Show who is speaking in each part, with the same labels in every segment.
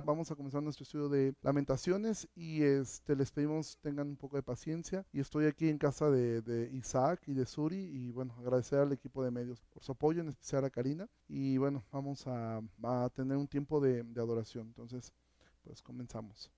Speaker 1: Vamos a comenzar nuestro estudio de lamentaciones y este, les pedimos tengan un poco de paciencia. Y estoy aquí en casa de, de Isaac y de Suri y bueno, agradecer al equipo de medios por su apoyo, en especial a Karina. Y bueno, vamos a, a tener un tiempo de, de adoración, entonces pues comenzamos.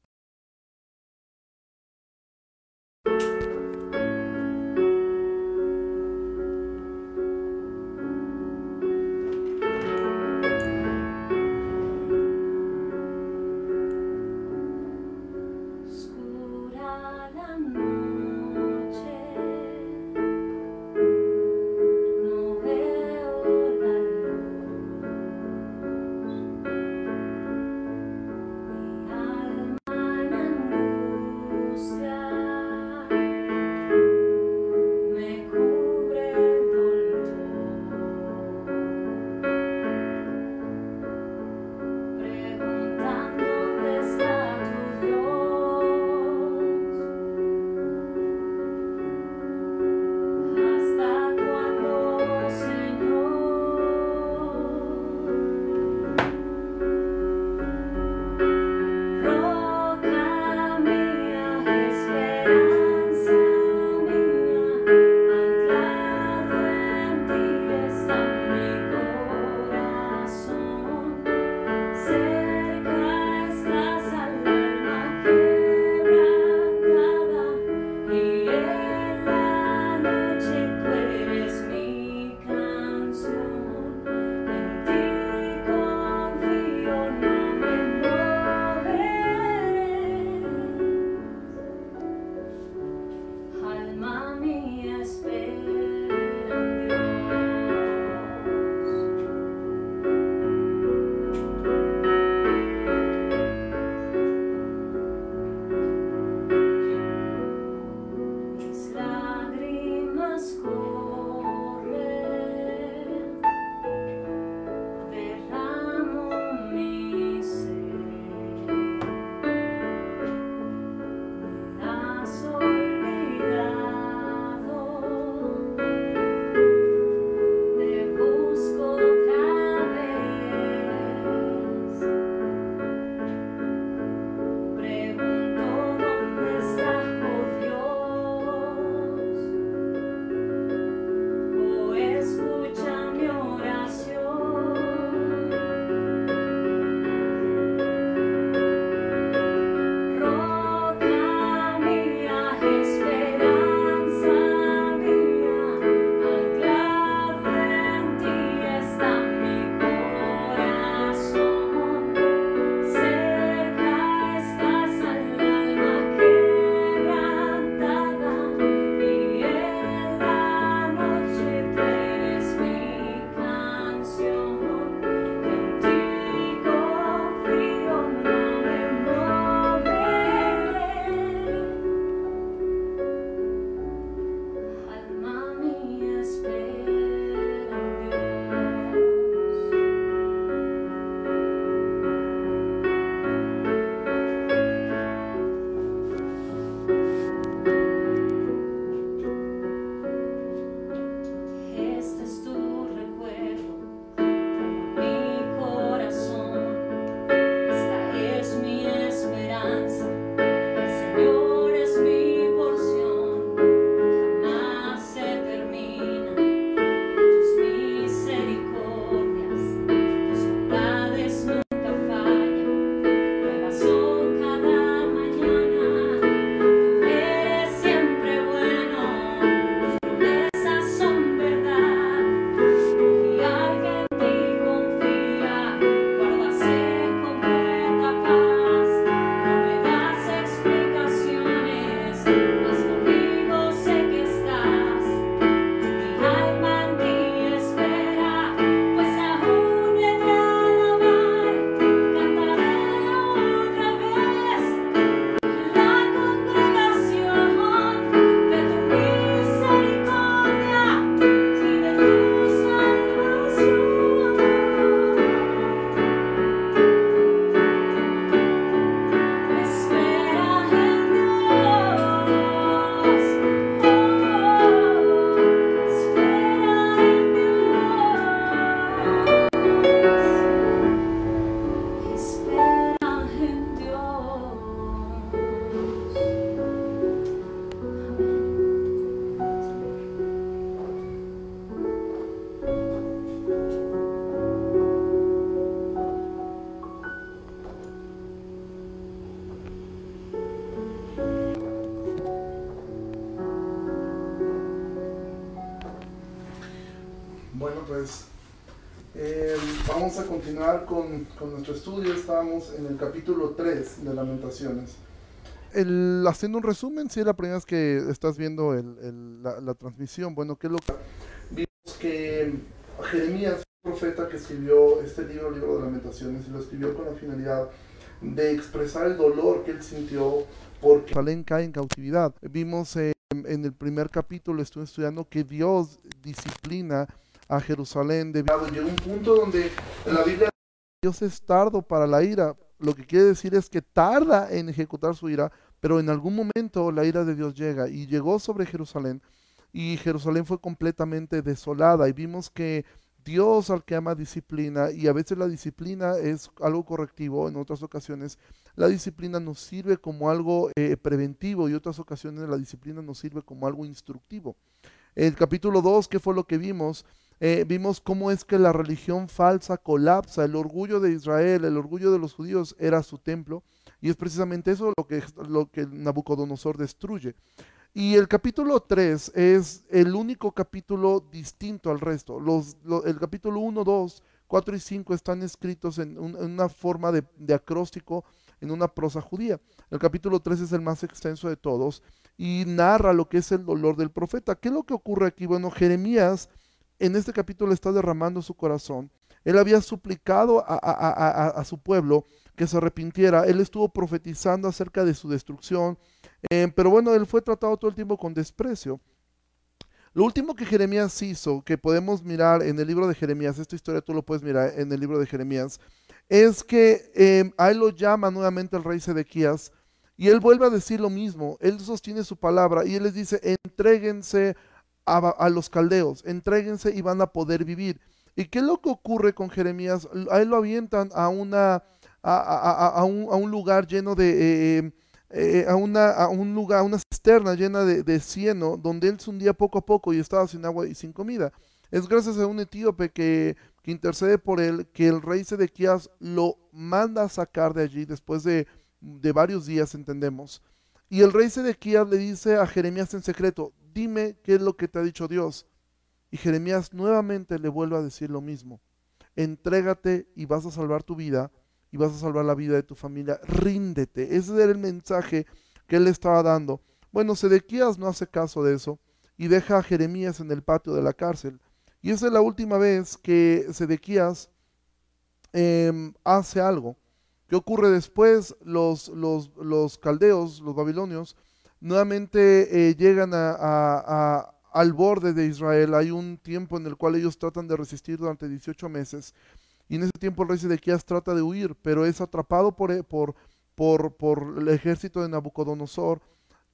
Speaker 1: En el capítulo 3 de Lamentaciones. El, haciendo un resumen, si es la primera vez que estás viendo el- el- la, la transmisión, bueno, ¿qué es lo que vimos? Que Jeremías, un profeta que escribió este libro, el libro de Lamentaciones, y lo escribió con la finalidad de expresar el dolor que él sintió porque Jerusalén cae en cautividad. Vimos eh, en el primer capítulo, estuve estudiando que Dios disciplina a Jerusalén de llegó un punto donde la Biblia Dios es tardo para la ira. Lo que quiere decir es que tarda en ejecutar su ira, pero en algún momento la ira de Dios llega y llegó sobre Jerusalén y Jerusalén fue completamente desolada y vimos que Dios al que ama disciplina y a veces la disciplina es algo correctivo, en otras ocasiones la disciplina nos sirve como algo eh, preventivo y otras ocasiones la disciplina nos sirve como algo instructivo. El capítulo 2, ¿qué fue lo que vimos? Eh, vimos cómo es que la religión falsa colapsa, el orgullo de Israel, el orgullo de los judíos era su templo, y es precisamente eso lo que, lo que Nabucodonosor destruye. Y el capítulo 3 es el único capítulo distinto al resto. Los, lo- el capítulo 1, 2, 4 y 5 están escritos en una forma de, de acróstico, en una prosa judía. El capítulo 3 es el más extenso de todos y narra lo que es el dolor del profeta. ¿Qué es lo que ocurre aquí? Bueno, Jeremías en este capítulo está derramando su corazón. Él había suplicado a, su pueblo que se arrepintiera. Él estuvo profetizando acerca de su destrucción. Eh, pero bueno, él fue tratado todo el tiempo con desprecio. Lo último que Jeremías hizo, que podemos mirar en el libro de Jeremías, esta historia tú lo puedes mirar en el libro de Jeremías, es que eh, él lo llama nuevamente el rey Sedequías y él vuelve a decir lo mismo. Él sostiene su palabra y él les dice, entréguense a, los caldeos, entréguense y van a poder vivir. ¿Y qué es lo que ocurre con Jeremías? A él lo avientan a, una, a, a- un, un lugar lleno de... eh, eh, a, una, a un lugar, a una cisterna llena de, de cieno, donde él se hundía poco a poco y estaba sin agua y sin comida. Es gracias a un etíope que, que intercede por él que el rey Sedequías lo manda a sacar de allí después de, de varios días, entendemos. Y el rey Sedequías le dice a Jeremías en secreto, dime qué es lo que te ha dicho Dios. Y Jeremías nuevamente le vuelve a decir lo mismo. Entrégate y vas a salvar tu vida y vas a salvar la vida de tu familia. Ríndete. Ese era el mensaje que él estaba dando. Bueno, Sedequías no hace caso de eso y deja a Jeremías en el patio de la cárcel. Y esa es la última vez que Sedequías em, hace algo. ¿Qué ocurre después? Los, los, los caldeos, los babilonios, nuevamente eh, llegan al borde de Israel. Hay un tiempo en el cual ellos tratan de resistir durante 18 meses. Y en ese tiempo el rey Sedequías trata de huir, pero es atrapado por, e- por, por, el ejército de Nabucodonosor.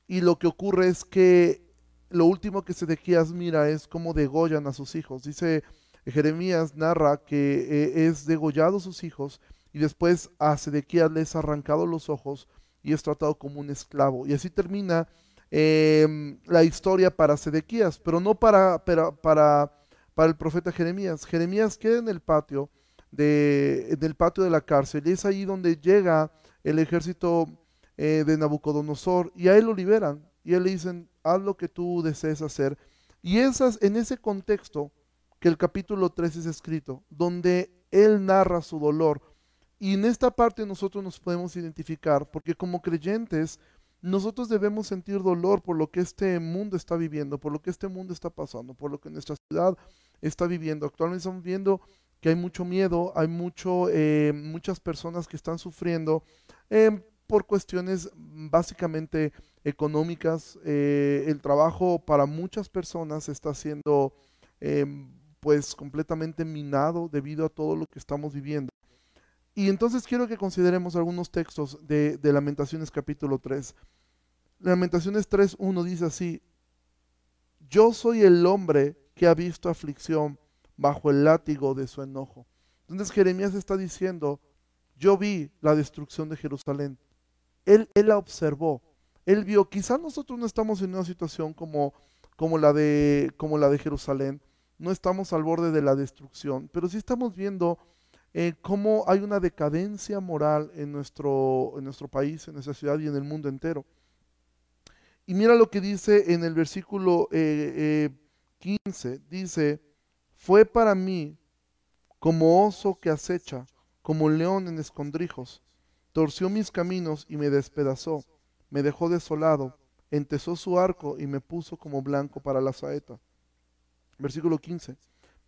Speaker 1: Y lo que ocurre es que lo último que Sedequías mira es cómo degollan a sus hijos. Dice Jeremías, narra que eh, es degollado sus hijos y después a Sedequías le es arrancado los ojos y es tratado como un esclavo. Y así termina em, la historia para Sedequías, pero no para, para, para, el profeta Jeremías. Jeremías queda en el patio de, en el patio de la cárcel y es ahí donde llega el ejército eh, de Nabucodonosor y a él lo liberan y él le dicen, haz lo que tú desees hacer. Y esas, en ese contexto que el capítulo 3 es escrito, donde él narra su dolor. Y en esta parte nosotros nos podemos identificar, porque como creyentes, nosotros debemos sentir dolor por lo que este mundo está viviendo, por lo que este mundo está pasando, por lo que nuestra ciudad está viviendo. Actualmente estamos viendo que hay mucho miedo, hay mucho, eh, muchas personas que están sufriendo eh, por cuestiones básicamente económicas. eh, el trabajo para muchas personas está siendo pues completamente minado debido a todo lo que estamos viviendo. Y entonces quiero que consideremos algunos textos de, Lamentaciones capítulo 3. Lamentaciones 3.1 dice así, yo soy el hombre que ha visto aflicción bajo el látigo de su enojo. Entonces Jeremías está diciendo, yo vi la destrucción de Jerusalén. Él, él la observó, él vio, quizás nosotros no estamos en una situación como, como, la de, como la de Jerusalén, no estamos al borde de la destrucción, pero sí estamos viendo eh, cómo hay una decadencia moral en nuestro, en nuestro país, en nuestra ciudad y en el mundo entero. Y mira lo que dice en el versículo eh, eh, 15, dice, fue para mí como oso que acecha, como león en escondrijos. Torció mis caminos y me despedazó, me dejó desolado, entesó su arco y me puso como blanco para la saeta. Versículo 15.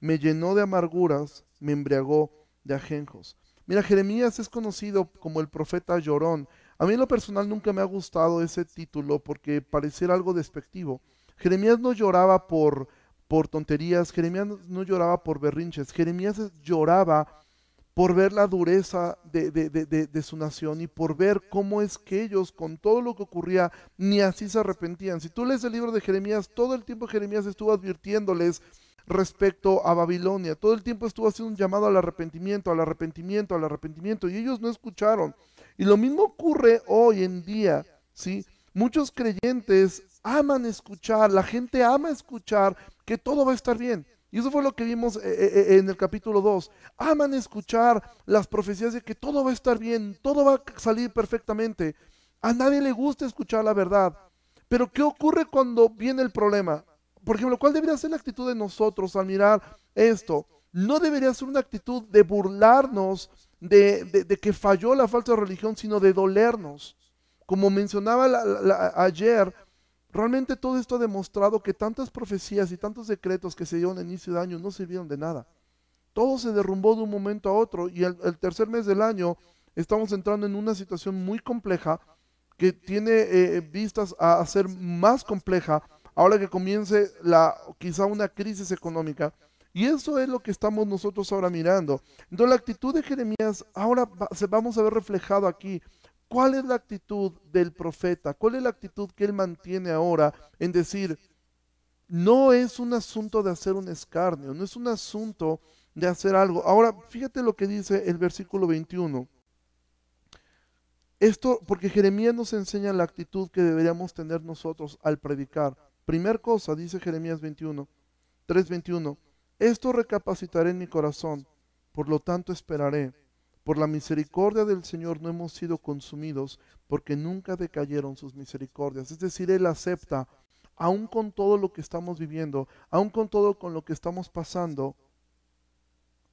Speaker 1: Me llenó de amarguras, me embriagó de ajenjos. Mira, Jeremías es conocido como el profeta llorón. A mí en lo personal nunca me ha gustado ese título porque pareciera algo despectivo. Jeremías no lloraba por, por tonterías, Jeremías no, lloraba por berrinches, Jeremías lloraba por ver la dureza de- de- de- de su nación y por ver cómo es que ellos, con todo lo que ocurría, ni así se arrepentían. Si tú lees el libro de Jeremías, todo el tiempo Jeremías estuvo advirtiéndoles respecto a Babilonia, todo el tiempo estuvo haciendo un llamado al arrepentimiento, al arrepentimiento, al arrepentimiento, y ellos no escucharon. Y lo mismo ocurre hoy en día, ¿sí? Muchos creyentes aman escuchar, la gente ama escuchar que todo va a estar bien. Y eso fue lo que vimos eh, eh, eh, en el capítulo 2. Aman escuchar las profecías de que todo va a estar bien, todo va a salir perfectamente. A nadie le gusta escuchar la verdad. Pero ¿qué ocurre cuando viene el problema? Por ejemplo, ¿cuál debería ser la actitud de nosotros al mirar esto? No debería ser una actitud de burlarnos de, que falló la falsa religión, sino de dolernos. Como mencionaba ayer, realmente todo esto ha demostrado que tantas profecías y tantos decretos que se dieron a inicio de año no sirvieron de nada. Todo se derrumbó de un momento a otro y el, tercer mes del año estamos entrando en una situación muy compleja que tiene eh, vistas a ser más compleja ahora que comience la, quizá una crisis económica. Y eso es lo que estamos nosotros ahora mirando. Entonces la actitud de Jeremías ahora se vamos a ver reflejado aquí. ¿Cuál es la actitud del profeta? ¿Cuál es la actitud que él mantiene ahora en decir, no es un asunto de hacer un escarnio, no es un asunto de hacer algo. Ahora, fíjate lo que dice el versículo 21. Esto, porque Jeremías nos enseña la actitud que deberíamos tener nosotros al predicar. Primer cosa, dice Jeremías 21, 3:21, esto recapacitaré en mi corazón, por lo tanto esperaré. Por la misericordia del Señor no hemos sido consumidos, porque nunca decayeron sus misericordias. Es decir, Él acepta, aun con todo lo que estamos viviendo, aun con todo con lo que estamos pasando,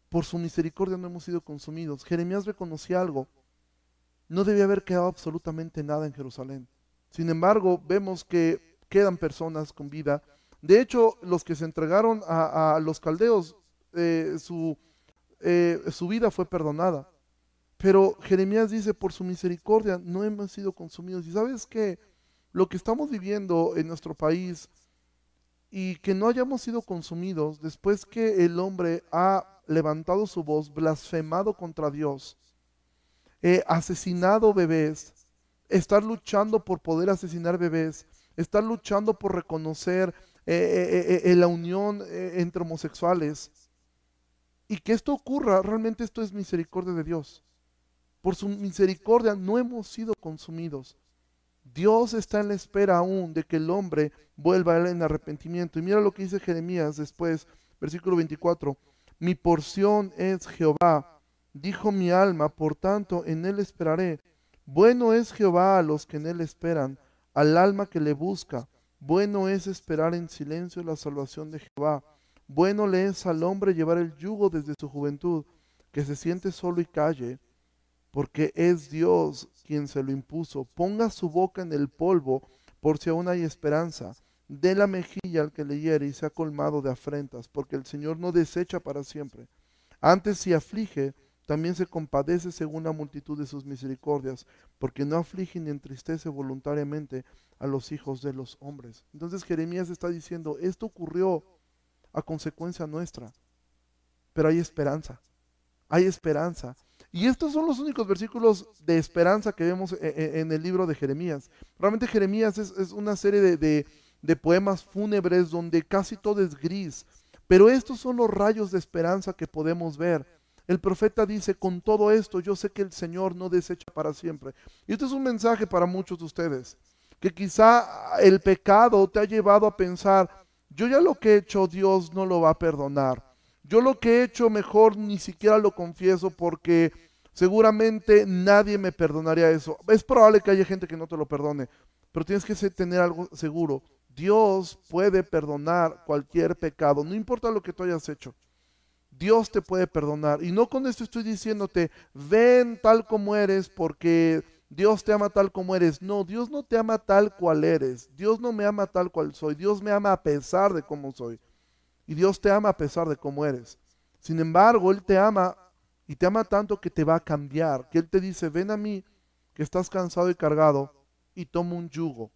Speaker 1: por su misericordia no hemos sido consumidos. Jeremías reconocía algo, no debía haber quedado absolutamente nada en Jerusalén. Sin embargo, vemos que quedan personas con vida. De hecho, los que se entregaron a, los caldeos, eh, su, eh, su vida fue perdonada. Pero Jeremías dice, por su misericordia no hemos sido consumidos. Y sabes que lo que estamos viviendo en nuestro país y que no hayamos sido consumidos después que el hombre ha levantado su voz, blasfemado contra Dios, eh, asesinado bebés, estar luchando por poder asesinar bebés, estar luchando por reconocer eh, eh, eh, la unión entre homosexuales. Y que esto ocurra, realmente esto es misericordia de Dios. Por su misericordia no hemos sido consumidos. Dios está en la espera aún de que el hombre vuelva en arrepentimiento. Y mira lo que dice Jeremías después, versículo 24. Mi porción es Jehová, dijo mi alma, por tanto en él esperaré. Bueno es Jehová a los que en él esperan, al alma que le busca. Bueno es esperar en silencio la salvación de Jehová. Bueno le es al hombre llevar el yugo desde su juventud, que se siente solo y calle, porque es Dios quien se lo impuso. Ponga su boca en el polvo, por si aún hay esperanza. Dé la mejilla al que le hiere y sea colmado de afrentas, porque el Señor no desecha para siempre. Antes si aflige, también se compadece según la multitud de sus misericordias, porque no aflige ni entristece voluntariamente a los hijos de los hombres. Entonces Jeremías está diciendo, esto ocurrió a consecuencia nuestra, pero hay esperanza, hay esperanza. Y estos son los únicos versículos de esperanza que vemos e- e- en el libro de Jeremías. Realmente Jeremías es, una serie de poemas fúnebres donde casi todo es gris, pero estos son los rayos de esperanza que podemos ver. El profeta dice, con todo esto yo sé que el Señor no desecha para siempre. Y esto es un mensaje para muchos de ustedes, que quizá el pecado te ha llevado a pensar, yo ya lo que he hecho Dios no lo va a perdonar. Yo lo que he hecho mejor ni siquiera lo confieso porque seguramente nadie me perdonaría eso. Es probable que haya gente que no te lo perdone, pero tienes que tener algo seguro. Dios puede perdonar cualquier pecado, no importa lo que tú hayas hecho. Dios te puede perdonar. Y no con esto estoy diciéndote, ven tal como eres porque Dios te ama tal como eres. No, Dios no te ama tal cual eres. Dios no me ama tal cual soy. Dios me ama a pesar de cómo soy. Y Dios te ama a pesar de cómo eres. Sin embargo, Él te ama y te ama tanto que te va a cambiar. Que Él te dice, ven a mí que estás cansado y cargado y toma un yugo.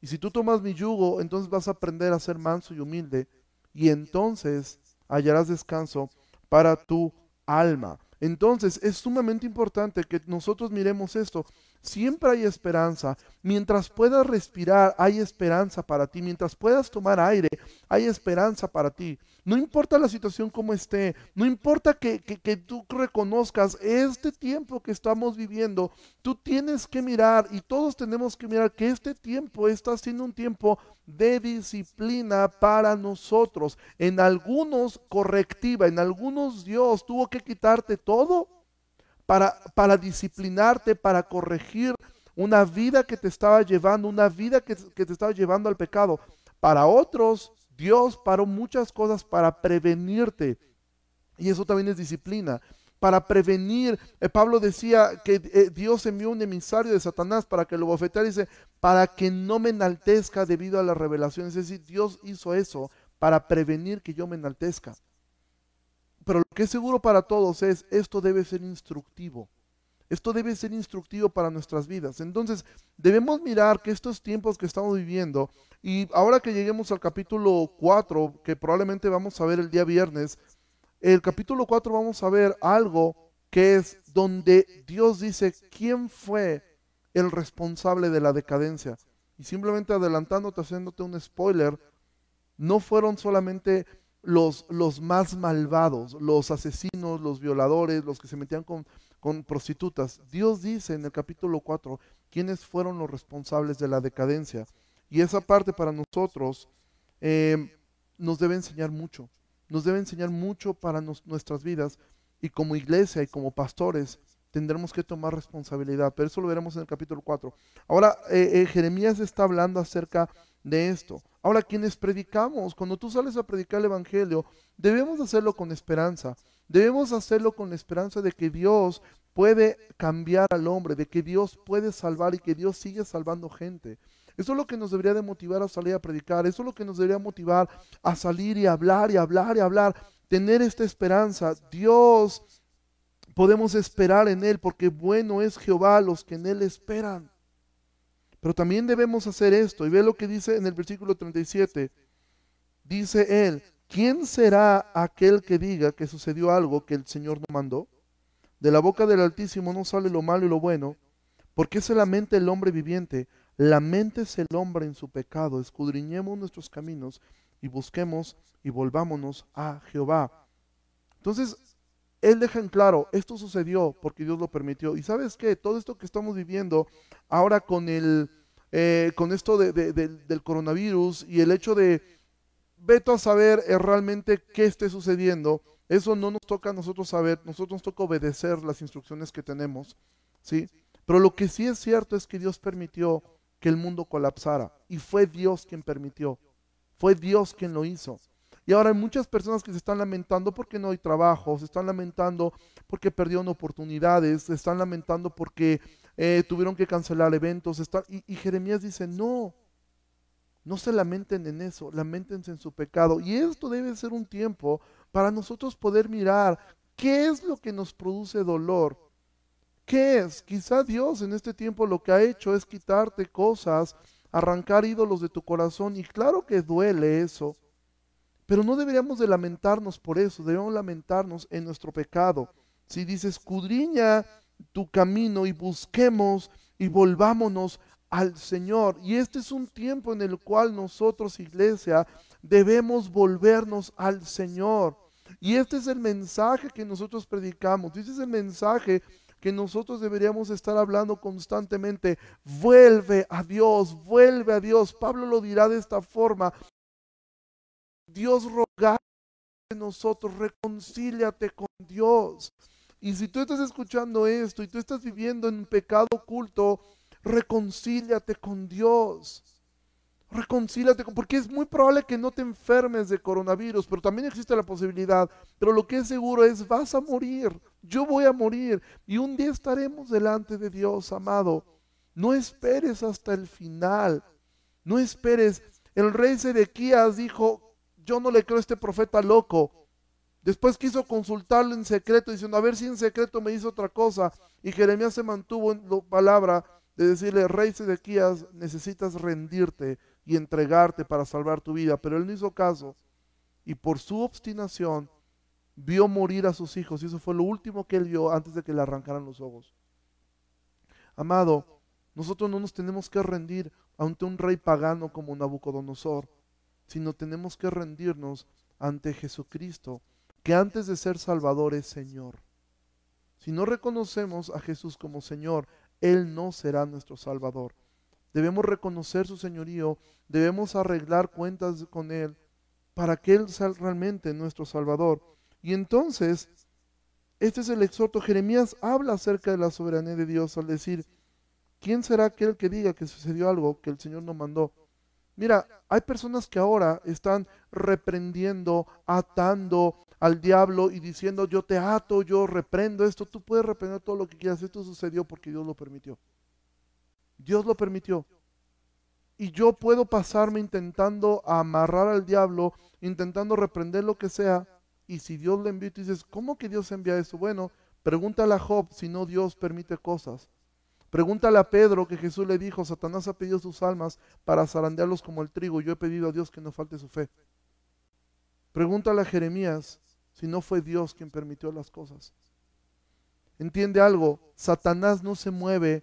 Speaker 1: Y si tú tomas mi yugo, entonces vas a aprender a ser manso y humilde. Y entonces hallarás descanso para tu alma. Entonces es sumamente importante que nosotros miremos esto. Siempre hay esperanza. Mientras puedas respirar, hay esperanza para ti. Mientras puedas tomar aire, hay esperanza para ti. No importa la situación como esté, no importa que, que, que tú reconozcas este tiempo que estamos viviendo, tú tienes que mirar y todos tenemos que mirar que este tiempo está siendo un tiempo de disciplina para nosotros. En algunos correctiva, en algunos Dios tuvo que quitarte todo para, disciplinarte, para corregir una vida que te estaba llevando, una vida que, que te estaba llevando al pecado. Para otros, Dios paró muchas cosas para prevenirte. Y eso también es disciplina. Para prevenir, eh, Pablo decía que eh, Dios envió un emisario de Satanás para que lo bofeteara. Dice, para que no me enaltezca debido a las revelaciones. Es decir, Dios hizo eso para prevenir que yo me enaltezca. Pero lo que es seguro para todos es, esto debe ser instructivo. Esto debe ser instructivo para nuestras vidas. Entonces, debemos mirar que estos tiempos que estamos viviendo, y ahora que lleguemos al capítulo 4, que probablemente vamos a ver el día viernes, el capítulo 4 vamos a ver algo que es donde Dios dice quién fue el responsable de la decadencia. Y simplemente adelantándote, haciéndote un spoiler, no fueron solamente los, los más malvados, los asesinos, los violadores, los que se metían con, con prostitutas. Dios dice en el capítulo 4 quiénes fueron los responsables de la decadencia. Y esa parte para nosotros eh, nos debe enseñar mucho. Nos debe enseñar mucho para nos- nuestras vidas. Y como iglesia y como pastores tendremos que tomar responsabilidad. Pero eso lo veremos en el capítulo 4. Ahora, eh, eh, Jeremías está hablando acerca de esto. Ahora, quienes predicamos, cuando tú sales a predicar el Evangelio, debemos hacerlo con esperanza. Debemos hacerlo con la esperanza de que Dios puede cambiar al hombre, de que Dios puede salvar y que Dios sigue salvando gente. Eso es lo que nos debería de motivar a salir a predicar. Eso es lo que nos debería motivar a salir y hablar y hablar y hablar. Tener esta esperanza. Dios, podemos esperar en Él porque bueno es Jehová a los que en Él esperan. Pero también debemos hacer esto. Y ve lo que dice en el versículo 37. Dice Él, ¿quién será aquel que diga que sucedió algo que el Señor no mandó? De la boca del Altísimo no sale lo malo y lo bueno. ¿Por qué se lamenta el hombre viviente? Lamentese el hombre en su pecado. Escudriñemos nuestros caminos y busquemos y volvámonos a Jehová. Entonces, Él deja en claro, esto sucedió porque Dios lo permitió. Y sabes qué, todo esto que estamos viviendo ahora con el, eh, con esto de- de- del- del coronavirus y el hecho de, veto a saber eh, realmente qué esté sucediendo, eso no nos toca a nosotros saber, nosotros nos toca obedecer las instrucciones que tenemos, ¿sí? Pero lo que sí es cierto es que Dios permitió que el mundo colapsara y fue Dios quien permitió, fue Dios quien lo hizo. Y ahora hay muchas personas que se están lamentando porque no hay trabajo, se están lamentando porque perdieron oportunidades, se están lamentando porque eh, tuvieron que cancelar eventos. están- y, y Jeremías dice, no, no se lamenten en eso, lamentense en su pecado. Y esto debe ser un tiempo para nosotros poder mirar qué es lo que nos produce dolor. ¿Qué es? Quizá Dios en este tiempo lo que ha hecho es quitarte cosas, arrancar ídolos de tu corazón. Y claro que duele eso. Pero no deberíamos de lamentarnos por eso, debemos lamentarnos en nuestro pecado. Si dices, escudriña tu camino y busquemos y volvámonos al Señor. Y este es un tiempo en el cual nosotros, iglesia, debemos volvernos al Señor. Y este es el mensaje que nosotros predicamos. Este es el mensaje que nosotros deberíamos estar hablando constantemente. Vuelve a Dios, vuelve a Dios. Pablo lo dirá de esta forma. Dios roga de nosotros, reconcíliate con Dios. Y si tú estás escuchando esto y tú estás viviendo en pecado oculto, reconcíliate con Dios. Reconcíliate, con- porque es muy probable que no te enfermes de coronavirus, pero también existe la posibilidad. Pero lo que es seguro es, vas a morir, yo voy a morir y un día estaremos delante de Dios, amado. No esperes hasta el final, no esperes. El rey Sedequías dijo, yo no le creo a este profeta loco. Después quiso consultarlo en secreto, diciendo, a ver si en secreto me dice otra cosa. Y Jeremías se mantuvo en la palabra de decirle, rey Sedequías, necesitas rendirte y entregarte para salvar tu vida. Pero él no hizo caso. Y por su obstinación vio morir a sus hijos. Y eso fue lo último que él vio antes de que le arrancaran los ojos. Amado, nosotros no nos tenemos que rendir ante un rey pagano como Nabucodonosor, sino tenemos que rendirnos ante Jesucristo, que antes de ser Salvador es Señor. Si no reconocemos a Jesús como Señor, Él no será nuestro Salvador. Debemos reconocer su señorío, debemos arreglar cuentas con Él para que Él sea realmente nuestro Salvador. Y entonces, este es el exhorto. Jeremías habla acerca de la soberanía de Dios al decir, ¿quién será aquel que diga que sucedió algo que el Señor no mandó? Mira, hay personas que ahora están reprendiendo, atando al diablo y diciendo, yo te ato, yo reprendo esto. Tú puedes reprender todo lo que quieras. Esto sucedió porque Dios lo permitió. Dios lo permitió. Y yo puedo pasarme intentando amarrar al diablo, intentando reprender lo que sea. Y si Dios le envía, y tú dices, ¿cómo que Dios envía eso? Bueno, pregúntale a Job si no Dios permite cosas. Pregúntale a Pedro que Jesús le dijo, Satanás ha pedido sus almas para zarandearlos como el trigo. Yo he pedido a Dios que no falte su fe. Pregúntale a Jeremías si no fue Dios quien permitió las cosas. Entiende algo, Satanás no se mueve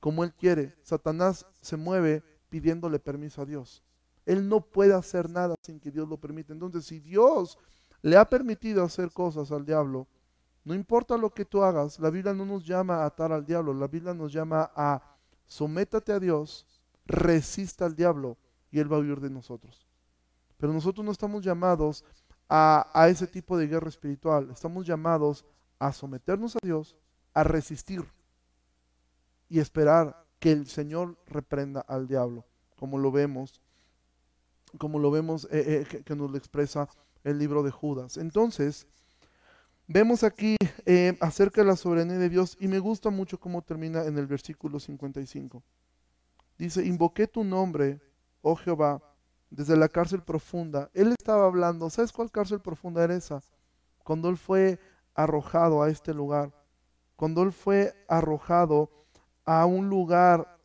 Speaker 1: como él quiere. Satanás se mueve pidiéndole permiso a Dios. Él no puede hacer nada sin que Dios lo permita. Entonces, si Dios le ha permitido hacer cosas al diablo, no importa lo que tú hagas, la Biblia no nos llama a atar al diablo, la Biblia nos llama a sométate a Dios, resista al diablo y él va a huir de nosotros. Pero nosotros no estamos llamados a, a ese tipo de guerra espiritual, estamos llamados a someternos a Dios, a resistir y esperar que el Señor reprenda al diablo, como lo vemos, como lo vemos eh, eh, que, que nos lo expresa el libro de Judas. Entonces, vemos aquí eh, acerca de la soberanía de Dios y me gusta mucho cómo termina en el versículo 55. Dice, invoqué tu nombre, oh Jehová, desde la cárcel profunda. Él estaba hablando, ¿sabes cuál cárcel profunda era esa? Cuando él fue arrojado a este lugar, cuando él fue arrojado a un lugar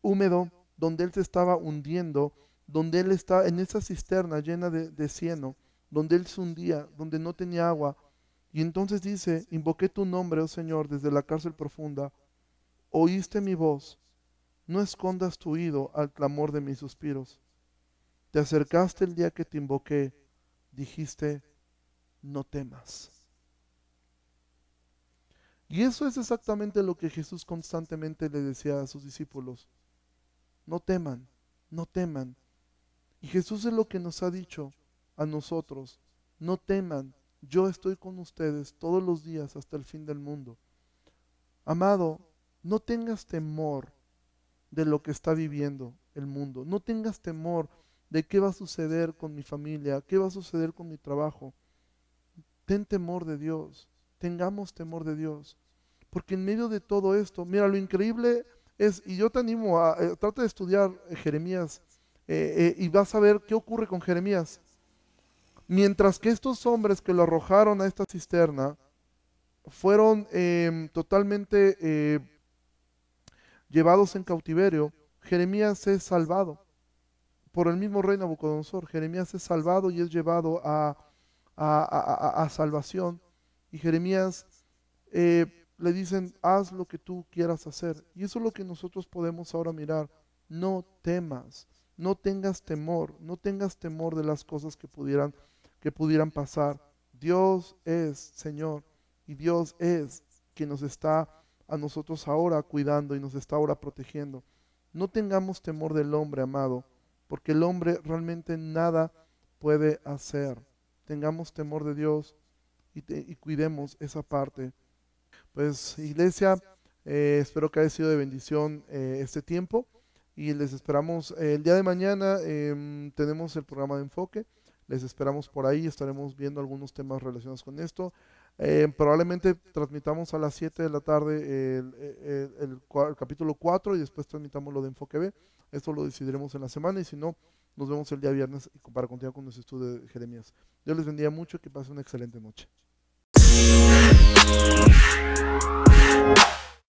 Speaker 1: húmedo donde él se estaba hundiendo, donde él estaba en esa cisterna llena de, de cieno, donde él se hundía, donde no tenía agua. Y entonces dice, invoqué tu nombre, oh Señor, desde la cárcel profunda. Oíste mi voz, no escondas tu oído al clamor de mis suspiros. Te acercaste el día que te invoqué, dijiste, no temas. Y eso es exactamente lo que Jesús constantemente le decía a sus discípulos. No teman, no teman. Y Jesús es lo que nos ha dicho a nosotros. No teman, yo estoy con ustedes todos los días hasta el fin del mundo. Amado, no tengas temor de lo que está viviendo el mundo. No tengas temor de qué va a suceder con mi familia, qué va a suceder con mi trabajo. Ten temor de Dios. Tengamos temor de Dios. Porque en medio de todo esto, mira, lo increíble es, y yo te animo a, eh, trata de estudiar eh, Jeremías eh, y vas a ver qué ocurre con Jeremías. Mientras que estos hombres que lo arrojaron a esta cisterna fueron em, totalmente eh, llevados en cautiverio, Jeremías es salvado por el mismo rey Nabucodonosor. Jeremías es salvado y es llevado a, a- a- a- salvación. Y Jeremías eh, le dicen, haz lo que tú quieras hacer. Y eso es lo que nosotros podemos ahora mirar. No temas, no tengas temor, no tengas temor de las cosas que pudieran, que pudieran pasar. Dios es Señor y Dios es quien nos está a nosotros ahora cuidando y nos está ahora protegiendo. No tengamos temor del hombre, amado, porque el hombre realmente nada puede hacer. Tengamos temor de Dios y, cuidemos esa parte. Pues iglesia, eh, espero que haya sido de bendición eh, este tiempo y les esperamos eh, el día de mañana. em, tenemos el programa de enfoque. Les esperamos por ahí. Estaremos viendo algunos temas relacionados con esto. Eh, probablemente transmitamos a las 7 de la tarde el, capítulo 4 y después transmitamos lo de enfoque B. Esto lo decidiremos en la semana y si no, nos vemos el día viernes para continuar con nuestro estudio de Jeremías. Dios les bendiga mucho y que pasen una excelente noche.